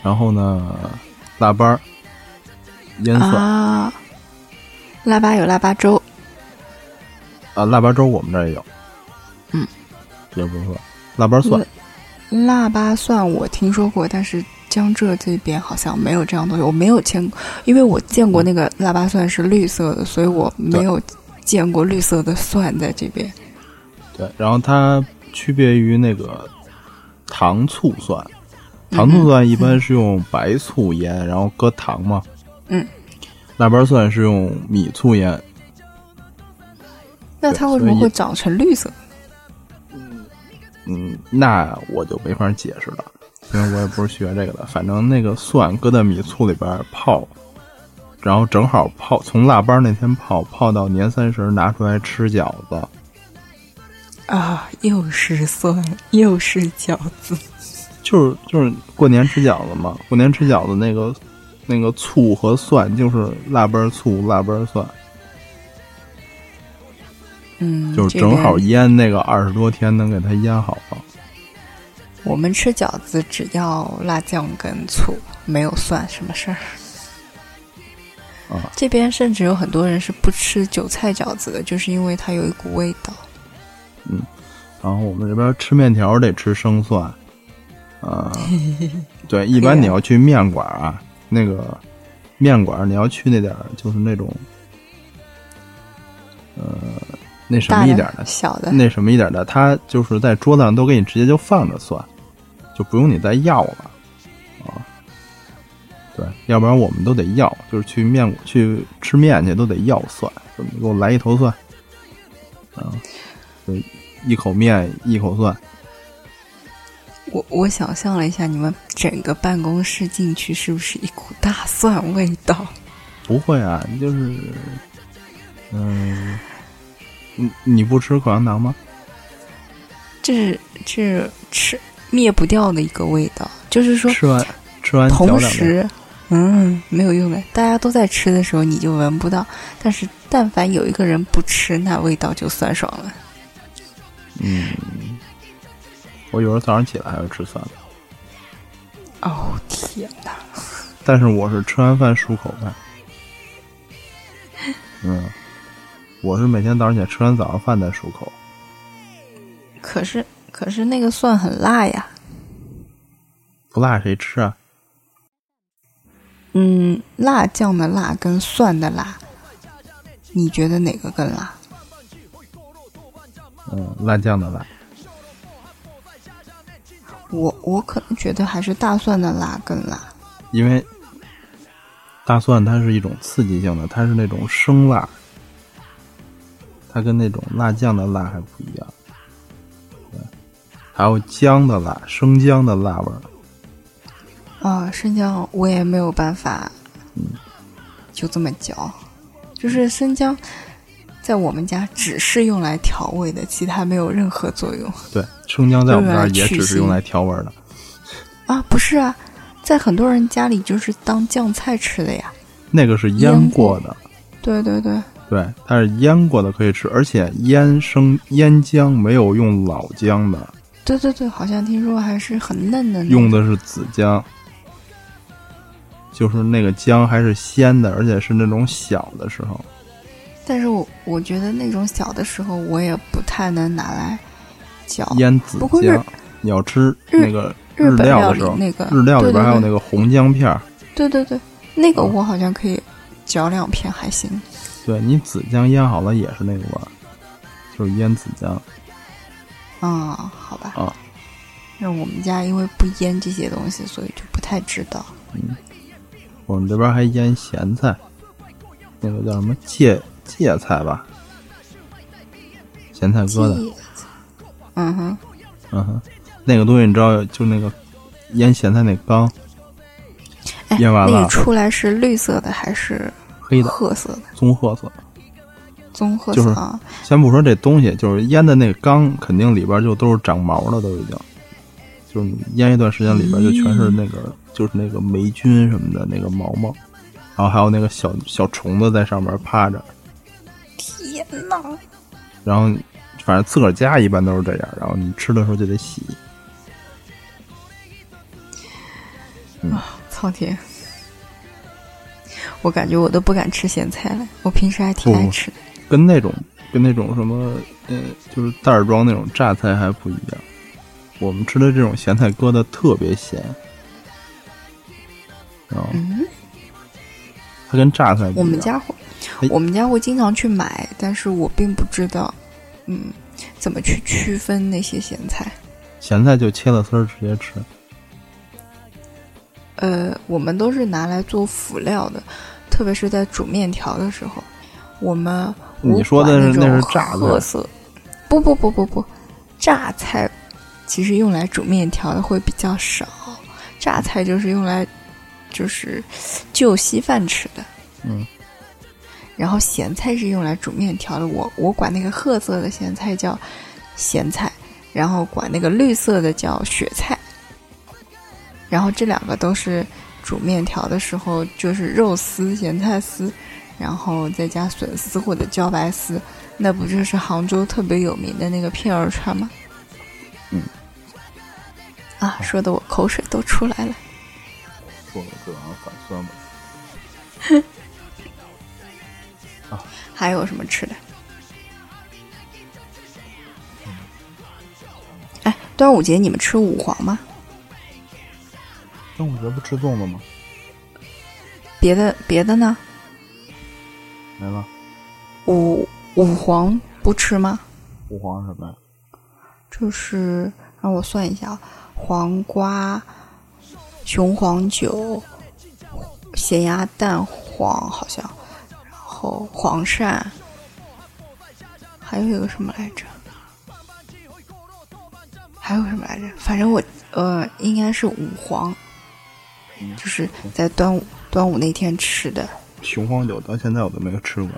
然后呢，腊八儿腌蒜啊，腊八有腊八粥，啊，腊八粥我们这儿也有。嗯，这不是说腊八蒜，腊八蒜我听说过，但是江浙这边好像没有这样东西，我没有见过，因为我见过那个腊八蒜是绿色的，所以我没有见过绿色的蒜在这边。对，然后它区别于那个糖醋蒜，糖醋蒜一般是用白醋腌，然后搁糖嘛。嗯。腊八蒜是用米醋腌，那它为什么会长成绿色？嗯，那我就没法解释了，因为我也不是学这个的。反正那个蒜搁在米醋里边泡，然后正好泡从腊八那天泡，泡到年三十拿出来吃饺子。啊，又是蒜，又是饺子。就是就是过年吃饺子嘛，过年吃饺子那个那个醋和蒜就是腊八醋腊八蒜，嗯，就是正好腌那个二十多天能给它腌好了。我们吃饺子只要辣酱跟醋，没有蒜，什么事儿？啊这边甚至有很多人是不吃韭菜饺子的，就是因为它有一股味道。嗯然后我们这边吃面条得吃生蒜，啊、<laughs> 对，一般你要去面馆啊，那个面馆你要去那点儿就是那种，呃，那什么一点儿的，小的，那什么一点的，他就是在桌子上都给你直接就放着蒜，就不用你再要了，啊，对，要不然我们都得要，就是去面馆去吃面去都得要蒜，就你给我来一头蒜，啊，就一口面一口蒜，我我想象了一下，你们整个办公室进去是不是一股大蒜味道？不会啊，就是，嗯，你你不吃口香糖吗？这是这是吃灭不掉的一个味道，就是说吃完吃完同，时，嗯，没有用的。大家都在吃的时候，你就闻不到；但是，但凡有一个人不吃，那味道就酸爽了。嗯，我有时候早上起来还要吃蒜。哦天哪！但是我是吃完饭漱口饭。<laughs> 嗯，我是每天早上起来吃完早上饭再漱口。可是，可是那个蒜很辣呀。不辣谁吃啊？嗯，辣酱的辣跟蒜的辣，你觉得哪个更辣？嗯，辣酱的辣。我我可能觉得还是大蒜的辣更辣。因为大蒜它是一种刺激性的，它是那种生辣，它跟那种辣酱的辣还不一样。对，还有姜的辣，生姜的辣味儿。啊，生姜我也没有办法，嗯就这么嚼。就是生姜，在我们家只是用来调味的，其他没有任何作用对，生姜在我们这儿也只是用来调味儿的。啊！不是啊，在很多人家里就是当酱菜吃的呀。那个是腌腌过过的，对对对，对，它是腌过的可以吃，而且腌生腌姜没有用老姜的，对对对，好像听说还是很嫩的。用的是紫姜，就是那个姜还是鲜的，而且是那种小的时候。但是我我觉得那种小的时候，我也不太能拿来嚼。腌子不过日姜，你要吃那个日料料的时候，那个日料里边还有那个，红姜片儿。对对对，那个我好像可以嚼两片还行。对你子姜腌好了也是那个味儿，就是腌子姜啊、好吧。啊。那我们家因为不腌这些东西，所以就不太知道。嗯我们这边还腌咸菜，那个叫什么芥芥菜吧，咸菜疙瘩。嗯哼，嗯哼，那个东西你知道，就那个腌咸菜那缸，哎，腌完了那个出来是绿色的还是黑的褐色的？棕褐色。棕褐色就是。先不说这东西，就是腌的那个缸，肯定里边就都是长毛了，都已经。就是你腌一段时间，里边就全是那个，就是那个霉菌什么的那个毛毛，然后还有那个小小虫子在上面趴着，天呐！然后反正自个儿家一般都是这样，然后你吃的时候就得洗。苍天，我感觉我都不敢吃咸菜了。我平时还挺爱吃的。跟那种跟那种什么，呃，就是袋儿装那种榨菜还不一样。我们吃的这种咸菜搁的特别咸，啊、嗯，它跟榨菜不一样我们家会哎，我们家会经常去买，但是我并不知道，嗯，怎么去区分那些咸菜。咸菜就切了丝儿直接吃，呃，我们都是拿来做辅料的，特别是在煮面条的时候，我们你说的是那是榨菜褐色，不不不不不，榨菜其实用来煮面条的会比较少，榨菜就是用来就是就稀饭吃的。嗯，然后咸菜是用来煮面条的，我我管那个褐色的咸菜叫咸菜，然后管那个绿色的叫雪菜。然后这两个都是煮面条的时候，就是肉丝、咸菜丝，然后再加笋丝或者茭白丝，那不就是杭州特别有名的那个片儿川吗？嗯。啊，说的我口水都出来了。做了这玩意儿反酸吧。<laughs> 还有什么吃的？哎，端午节你们吃五黄吗？端午节不吃粽子吗？别的别的呢？没了，五五黄不吃吗？五黄什么呀？就是让我算一下，啊，黄瓜、雄黄酒、咸鸭蛋黄好像，然后黄鳝，还有一个什么来着？还有什么来着？反正我呃，应该是五黄，就是在端午端午那天吃的。雄黄酒到现在我都没有吃过。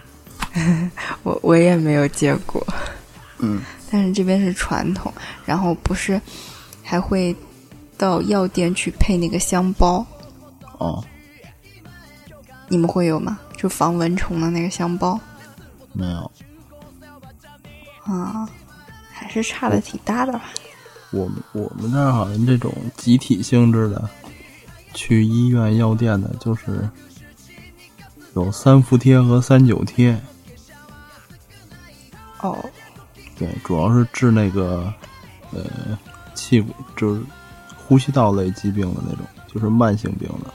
<laughs> 我我也没有见过，嗯，但是这边是传统，然后不是还会到药店去配那个香包，哦，你们会有吗？就防蚊虫的那个香包没有。啊，还是差的挺大的吧？我们我们这儿好像这种集体性质的，去医院药店的，就是有三伏贴和三九贴。哦，对，主要是治那个呃气管，就是呼吸道类疾病的那种，就是慢性病的。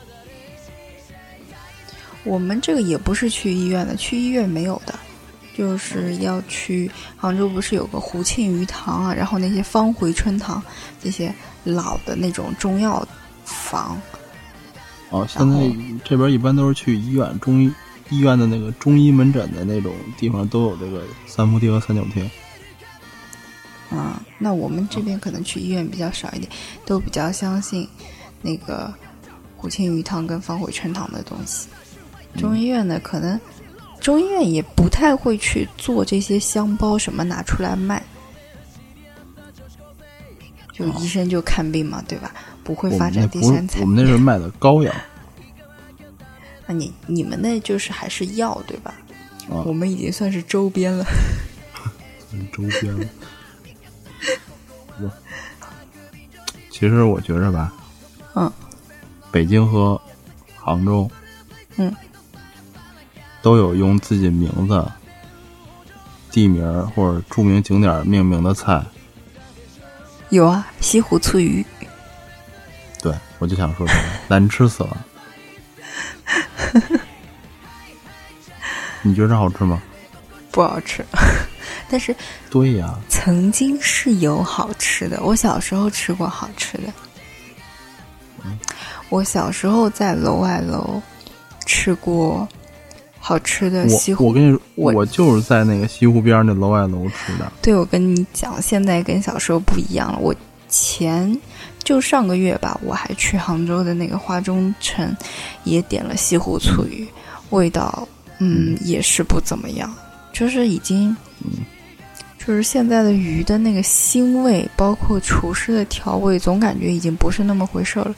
我们这个也不是去医院的，去医院没有的，就是要去杭州不是有个胡庆余堂啊，然后那些方回春堂这些老的那种中药房，哦，现在这边一般都是去医院中医医院的那个中医门诊的那种地方都有这个三伏贴和三九贴。啊，那我们这边可能去医院比较少一点，都比较相信那个胡庆余堂跟方回春堂的东西。中医院呢，可能中医院也不太会去做这些香包什么拿出来卖，就医生就看病嘛，对吧？不会发展第三，产业我们那时候卖的膏药。那 <laughs> 你你们那就是还是药对吧？啊我们已经算是周边了。嗯 <laughs> 周边了。不 <laughs> 其实我觉着吧，嗯，北京和杭州，嗯，都有用自己名字、地名儿或者著名景点命名的菜。有啊，西湖醋鱼，对，我就想说这个，<laughs> 难吃死了。<laughs> 你觉着好吃吗？不好吃，<laughs> 但是对呀，曾经是有好吃的，我小时候吃过好吃的。我小时候在楼外楼吃过好吃的西湖。我我跟你说，我我就是在那个西湖边儿那楼外楼吃的。对，我跟你讲，现在跟小时候不一样了。我前就上个月吧，我还去杭州的那个花中城，也点了西湖醋鱼，味道嗯也是不怎么样，就是已经嗯就是现在的鱼的那个腥味，包括厨师的调味，总感觉已经不是那么回事儿了。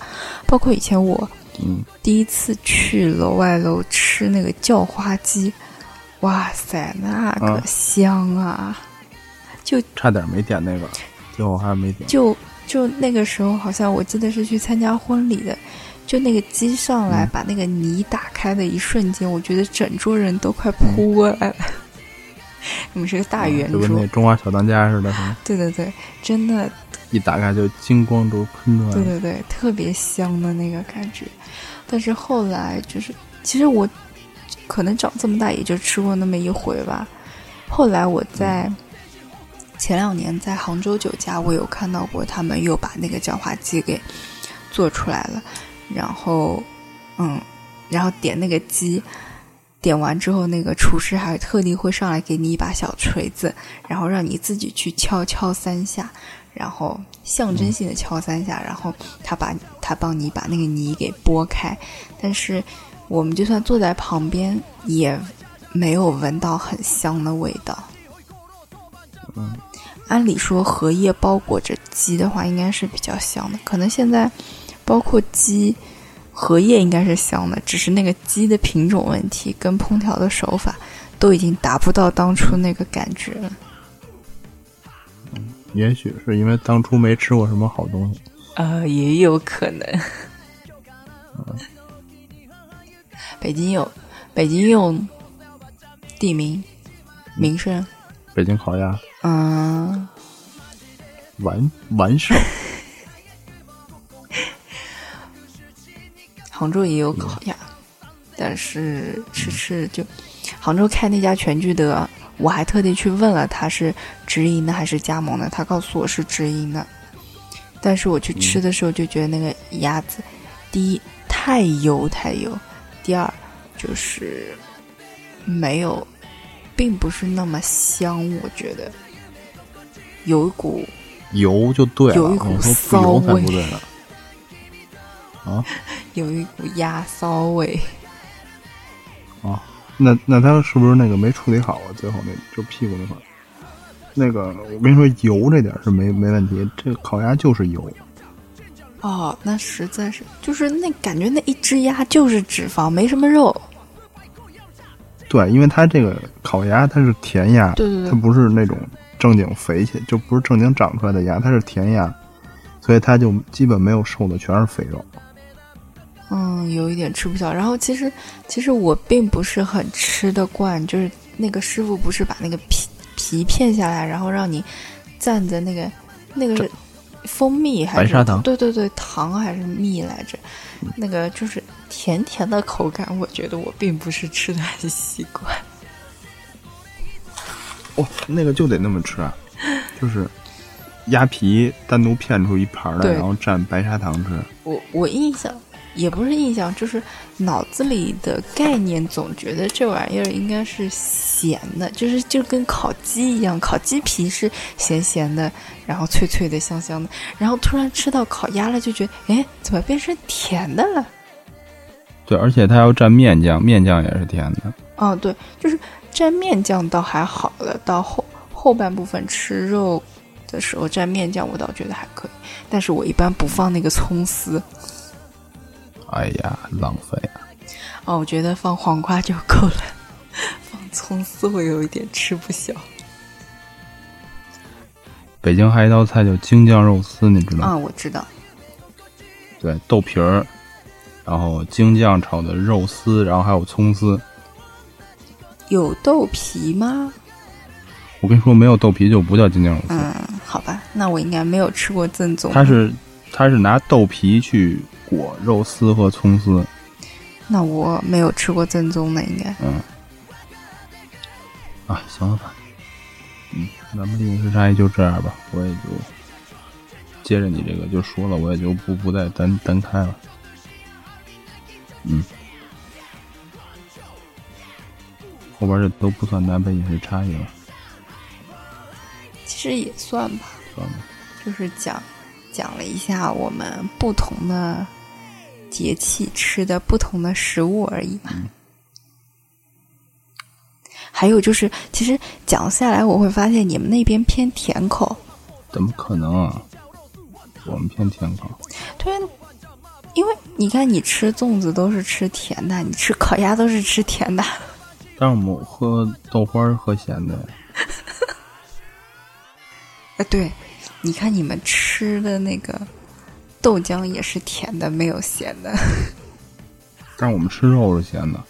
包括以前我嗯，第一次去楼外楼吃那个叫花鸡，哇塞，那个啊香啊！就差点没点那个，最后还是没点。就就那个时候，好像我记得是去参加婚礼的，就那个鸡上来嗯把那个泥打开的一瞬间，我觉得整桌人都快扑过来了。<laughs> 你们是个大圆桌，就跟那中华小当家似的，对对对，真的一打开就金光都喷出来了。对对对，特别香的那个感觉。但是后来就是，其实我可能长这么大也就吃过那么一回吧。后来我在前两年在杭州酒家，我有看到过他们又把那个叫花鸡给做出来了，然后嗯，然后点那个鸡。点完之后，那个厨师还特地会上来给你一把小锤子，然后让你自己去敲敲三下，然后象征性的敲三下，然后他把他帮你把那个泥给拨开。但是我们就算坐在旁边，也没有闻到很香的味道。嗯，按理说荷叶包裹着鸡的话，应该是比较香的。可能现在包括鸡。荷叶应该是香的，只是那个鸡的品种问题跟烹调的手法都已经达不到当初那个感觉了。也许是因为当初没吃过什么好东西。呃，也有可能。北京有，北京有地名名胜，北京烤鸭。嗯，完完胜，<laughs> 杭州也有烤鸭，但是吃吃就，杭州开那家全聚德，我还特地去问了他是直营的还是加盟的，他告诉我是直营的，但是我去吃的时候就觉得那个鸭子，第一太油太油，第二就是没有，并不是那么香，我觉得有一股油就对了。有一股骚味不对呢。啊 <laughs> 有一股鸭骚味。啊，那那他是不是那个没处理好啊？最后那就屁股那块儿，那个我跟你说，油这点是没没问题，这个烤鸭就是油。哦，那实在是就是那感觉那一只鸭就是脂肪，没什么肉。对，因为它这个烤鸭它是甜鸭，对对对它不是那种正经肥起，就不是正经长出来的鸭，它是甜鸭，所以它就基本没有瘦的，全是肥肉。嗯，有一点吃不消。然后其实其实我并不是很吃得惯，就是那个师傅不是把那个皮皮片下来，然后让你蘸着那个那个是蜂蜜还是白砂糖对对对，糖还是蜜来着？那个就是甜甜的口感，我觉得我并不是吃的很习惯。<laughs> 哦、那个就得那么吃啊，就是鸭皮单独片出一盘来，然后蘸白砂糖吃。我我印象也不是印象，就是脑子里的概念，总觉得这玩意儿应该是咸的，就是就跟烤鸡一样，烤鸡皮是咸咸的，然后脆脆的、香香的，然后突然吃到烤鸭了，就觉得哎，怎么变成甜的了？对，而且它要蘸面酱，面酱也是甜的。哦，对，就是蘸面酱倒还好了，到后后半部分吃肉的时候蘸面酱，我倒觉得还可以，但是我一般不放那个葱丝。哎呀，浪费啊！哦，我觉得放黄瓜就够了，<laughs> 放葱丝会有一点吃不消。北京还有一道菜叫京酱肉丝，你知道吗？啊，我知道，对，豆皮儿，然后京酱炒的肉丝，然后还有葱丝。有豆皮吗？我跟你说，没有豆皮就不叫京酱肉丝，嗯，好吧，那我应该没有吃过正宗。它是它是拿豆皮去裹肉丝和葱丝。那我没有吃过正宗的，应该。嗯，啊，行了吧，嗯，咱们饮食差异就这样吧，我也就接着你这个就说了，我也就不不再单单开了。嗯，后边这都不算南北饮食差异了，其实也算吧，算了。就是讲讲了一下我们不同的节气吃的不同的食物而已嘛。还有就是，其实讲下来，我会发现你们那边偏甜口，怎么可能啊？我们偏甜口，对，因为你看你吃粽子都是吃甜的，你吃烤鸭都是吃甜的。但是我们喝豆花儿喝咸的，啊，<laughs> 对，你看你们吃的那个豆浆也是甜的，没有咸的。<laughs> 但我们吃肉是咸的，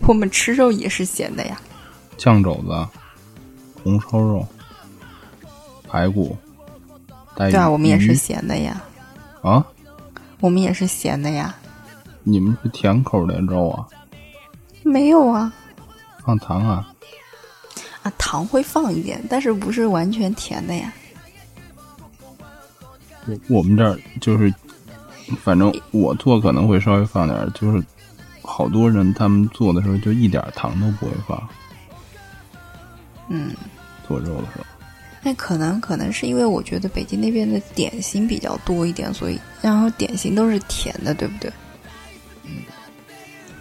我们吃肉也是咸的呀。酱肘子、红烧肉、排骨、带对啊，我们也是咸的呀，啊，我们也是咸的呀。你们是甜口的肉啊，没有啊，放糖啊？啊，糖会放一点，但是不是完全甜的呀。我我们这儿就是，反正我做可能会稍微放点儿，就是好多人他们做的时候就一点儿糖都不会放，嗯，做肉的时候。那可能可能是因为我觉得北京那边的点心比较多一点，所以然后点心都是甜的，对不对？嗯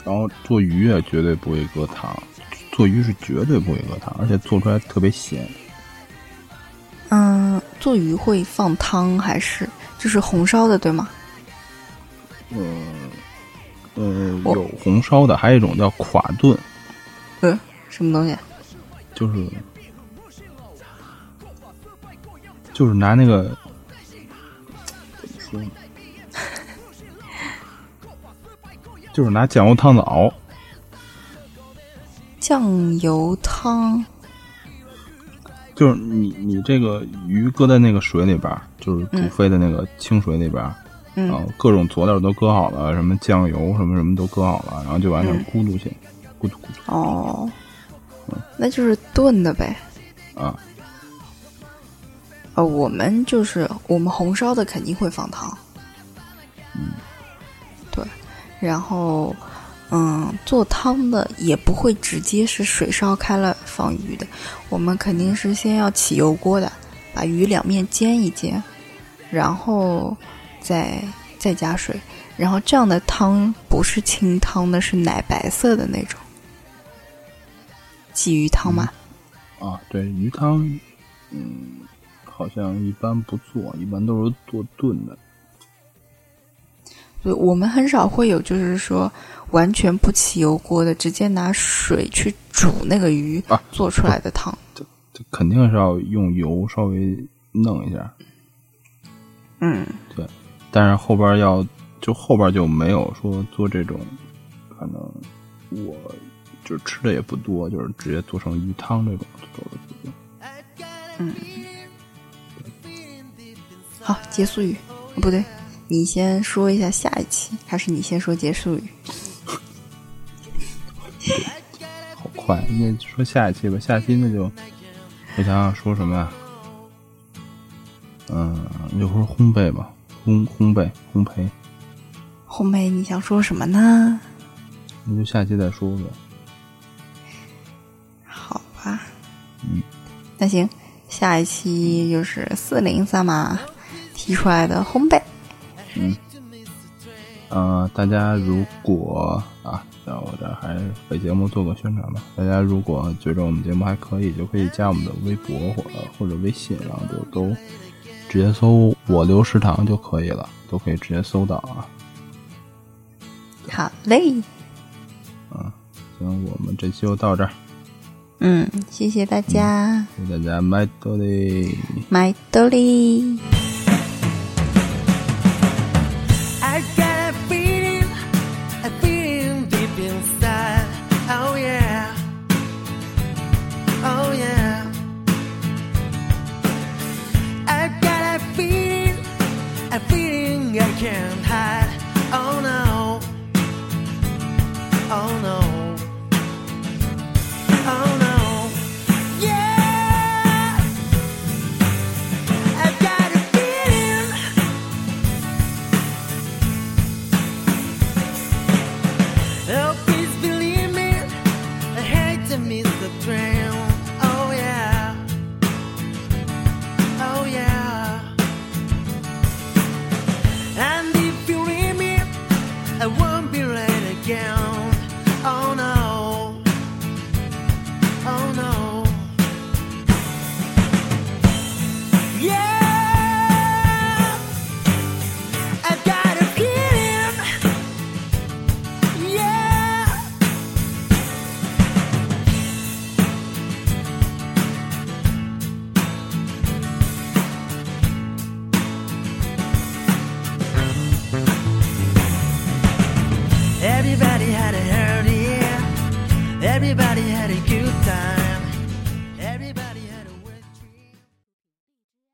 然后做鱼也绝对不会搁糖，做鱼是绝对不会搁糖，而且做出来特别咸。嗯，做鱼会放汤还是就是红烧的，对吗？嗯嗯有红烧的，还有一种叫垮炖，呃，什么东西？就是就是拿那个怎么说呢？<laughs> 就是拿酱油汤子熬，酱油汤。就是你你这个鱼搁在那个水里边儿，就是煮沸的那个清水里边儿，嗯。然后各种佐料都搁好了，什么酱油什么什么都搁好了，然后就往那儿嗯咕嘟去，咕嘟咕嘟。哦，那就是炖的呗。啊，呃，我们就是我们红烧的肯定会放糖。嗯，对，然后嗯，做汤的也不会直接是水烧开了放鱼的，我们肯定是先要起油锅的，把鱼两面煎一煎，然后再再加水，然后这样的汤不是清汤的，是奶白色的那种鲫鱼汤嘛。啊，对，鱼汤，嗯，好像一般不做，一般都是做炖的。对，我们很少会有，就是说完全不起油锅的，直接拿水去煮那个鱼啊做出来的汤。这肯定是要用油稍微弄一下，嗯，对，但是后边要就后边就没有说做这种，可能我就吃的也不多，就是直接做成鱼汤这种做的不多。好，结束语，哦不对，你先说一下下一期，还是你先说结束语？<laughs> 好快，那说下一期吧，下期那就我想想说什么呀？嗯，就说烘焙吧，烘烘焙烘焙，烘焙你想说什么呢？那就下期再说呗。好吧，嗯，那行，下一期就是四零三嘛提出来的烘焙。呃，大家如果啊，在我这儿还为节目做个宣传吧。大家如果觉着我们节目还可以，就可以加我们的微博或者或者微信，然后就都直接搜“我留食堂”就可以了，都可以直接搜到啊。好嘞，行，我们这期就到这儿，嗯，谢谢大家，谢谢大家，麦多利。麦兜里。